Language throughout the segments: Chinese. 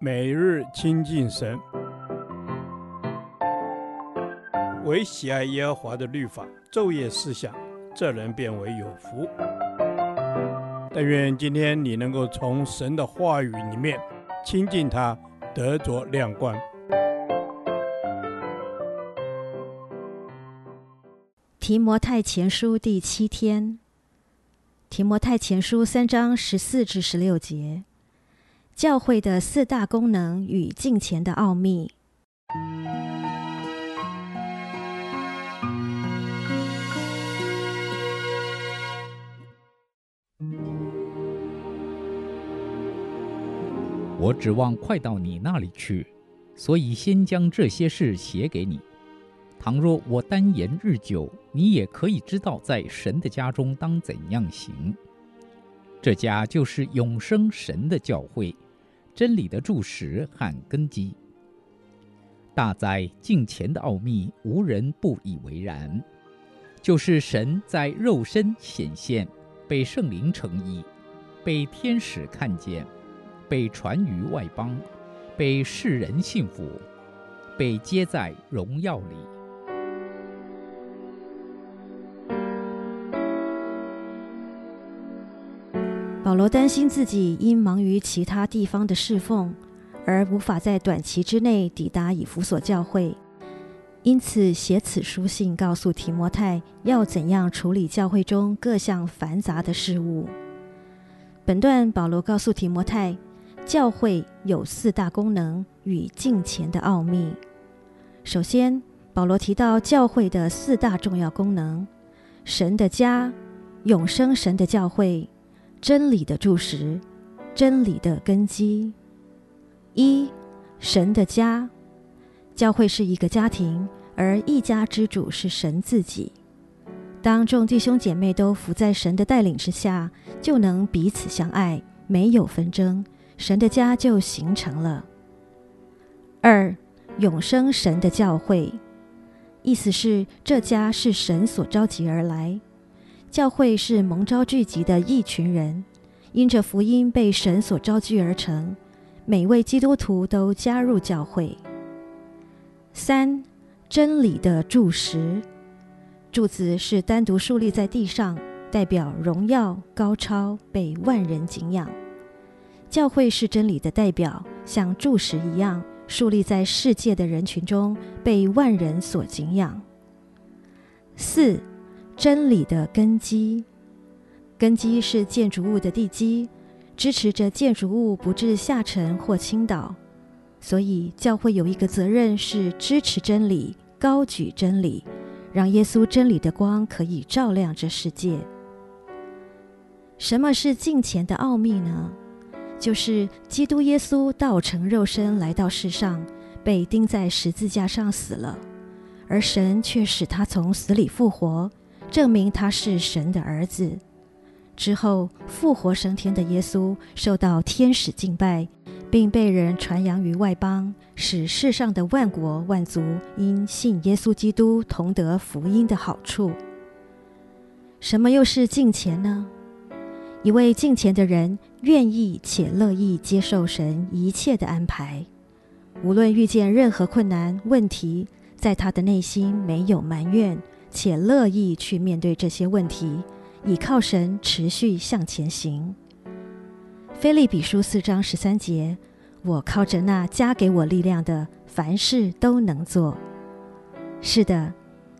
每日亲近神，唯喜爱耶和华的律法，昼夜思想，这人便为有福。但愿今天你能够从神的话语里面亲近他，得着亮光。提摩太前书第七天，提摩太前书三章十四至十六节。教会的四大功能与敬虔的奥秘。我指望快到你那里去，所以先将这些事写给你。倘若我耽延日久，你也可以知道在神的家中当怎样行。这家就是永生神的教会。真理的柱石和根基，大哉镜前的奥秘，无人不以为然。就是神在肉身显现，被圣灵称义，被天使看见，被传于外邦，被世人信服，被接在荣耀里。保罗担心自己因忙于其他地方的侍奉，而无法在短期之内抵达以弗所教会，因此写此书信告诉提摩太要怎样处理教会中各项繁杂的事物。本段保罗告诉提摩太，教会有四大功能与敬虔的奥秘。首先，保罗提到教会的四大重要功能：神的家、永生神的教会。真理的柱石，真理的根基。一，神的家，教会是一个家庭，而一家之主是神自己。当众弟兄姐妹都服在神的带领之下，就能彼此相爱，没有纷争，神的家就形成了。二，永生神的教会，意思是这家是神所召集而来。教会是蒙召聚集的一群人，因着福音被神所召聚而成。每位基督徒都加入教会。三、真理的柱石，柱子是单独竖立在地上，代表荣耀高超，被万人敬仰。教会是真理的代表，像柱石一样竖立在世界的人群中，被万人所敬仰。四。真理的根基，根基是建筑物的地基，支持着建筑物不致下沉或倾倒。所以，教会有一个责任是支持真理，高举真理，让耶稣真理的光可以照亮这世界。什么是敬虔的奥秘呢？就是基督耶稣道成肉身来到世上，被钉在十字架上死了，而神却使他从死里复活。证明他是神的儿子。之后复活升天的耶稣受到天使敬拜，并被人传扬于外邦，使世上的万国万族因信耶稣基督同得福音的好处。什么又是敬虔呢？一位敬虔的人愿意且乐意接受神一切的安排，无论遇见任何困难问题，在他的内心没有埋怨。且乐意去面对这些问题，倚靠神持续向前行。腓立比书四章十三节，我靠着那加给我力量的，凡事都能做。是的，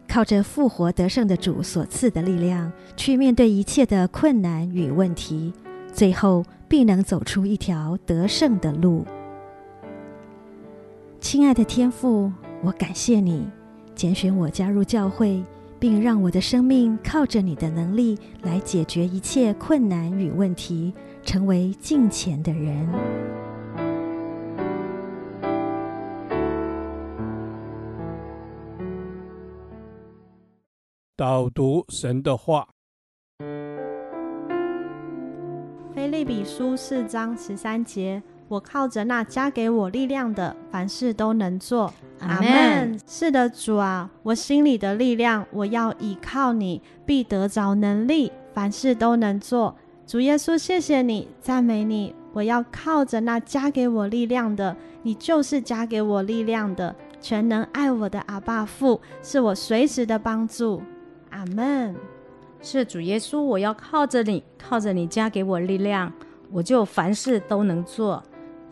靠着复活得胜的主所赐的力量，去面对一切的困难与问题，最后必能走出一条得胜的路。亲爱的天父，我感谢你拣选我加入教会。并让我的生命靠着你的能力来解决一切困难与问题，成为敬虔的人。导读神的话，腓立比书四章十三节。我靠着那加给我力量的，凡事都能做。阿门。是的，主啊，我心里的力量，我要倚靠你，必得着能力，凡事都能做。主耶稣，谢谢你，赞美你，我要靠着那加给我力量的。你就是加给我力量的，全能爱我的阿爸父，是我随时的帮助。阿门。是主耶稣，我要靠着你，靠着你加给我力量，我就凡事都能做。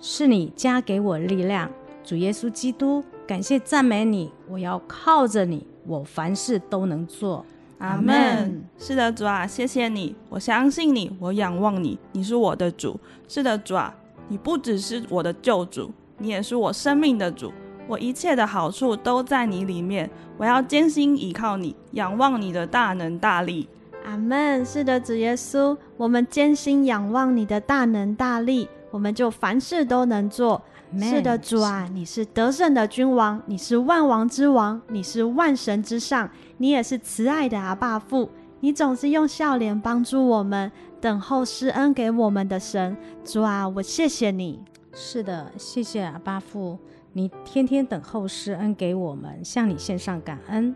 是你加给我力量，主耶稣基督，感谢赞美你，我要靠着你，我凡事都能做。阿门。是的，主啊，谢谢你，我相信你，我仰望你，你是我的主。是的，主啊，你不只是我的救主，你也是我生命的主。我一切的好处都在你里面，我要坚心依靠你，仰望你的大能大力。阿门。是的，主耶稣，我们坚心仰望你的大能大力，我们就凡事都能做。是的，主啊，你是得胜的君王，你是万王之王，你是万神之上，你也是慈爱的阿爸父。你总是用笑脸帮助我们，等候施恩给我们的神。主啊，我谢谢你。是的，谢谢阿爸父，你天天等候施恩给我们，向你献上感恩，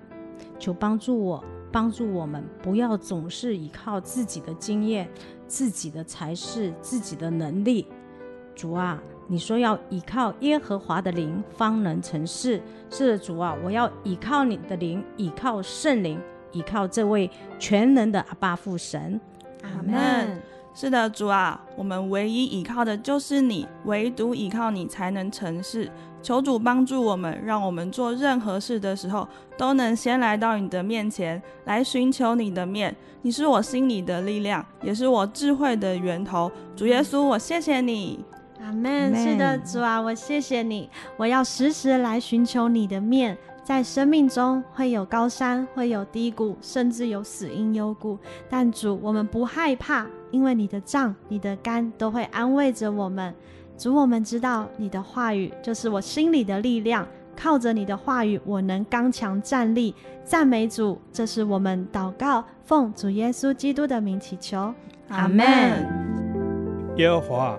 求帮助我。帮助我们不要总是依靠自己的经验、自己的才是、自己的能力。主啊，你说要依靠耶和华的灵方能成事。是的，主啊，我要依靠你的灵，依靠圣灵，依靠这位全能的阿爸父神。阿门。是的，主啊，我们唯一依靠的就是你，唯独依靠你才能成事。求主帮助我们，让我们做任何事的时候，都能先来到你的面前，来寻求你的面。你是我心里的力量，也是我智慧的源头。主耶稣，我谢谢你。阿门。是的，主啊，我谢谢你。我要时时来寻求你的面。在生命中会有高山，会有低谷，甚至有死荫幽谷。但主，我们不害怕，因为你的杖、你的竿都会安慰着我们。主，我们知道你的话语就是我心里的力量，靠着你的话语，我能刚强站立。赞美主，这是我们祷告，奉主耶稣基督的名祈求，阿门。耶和华，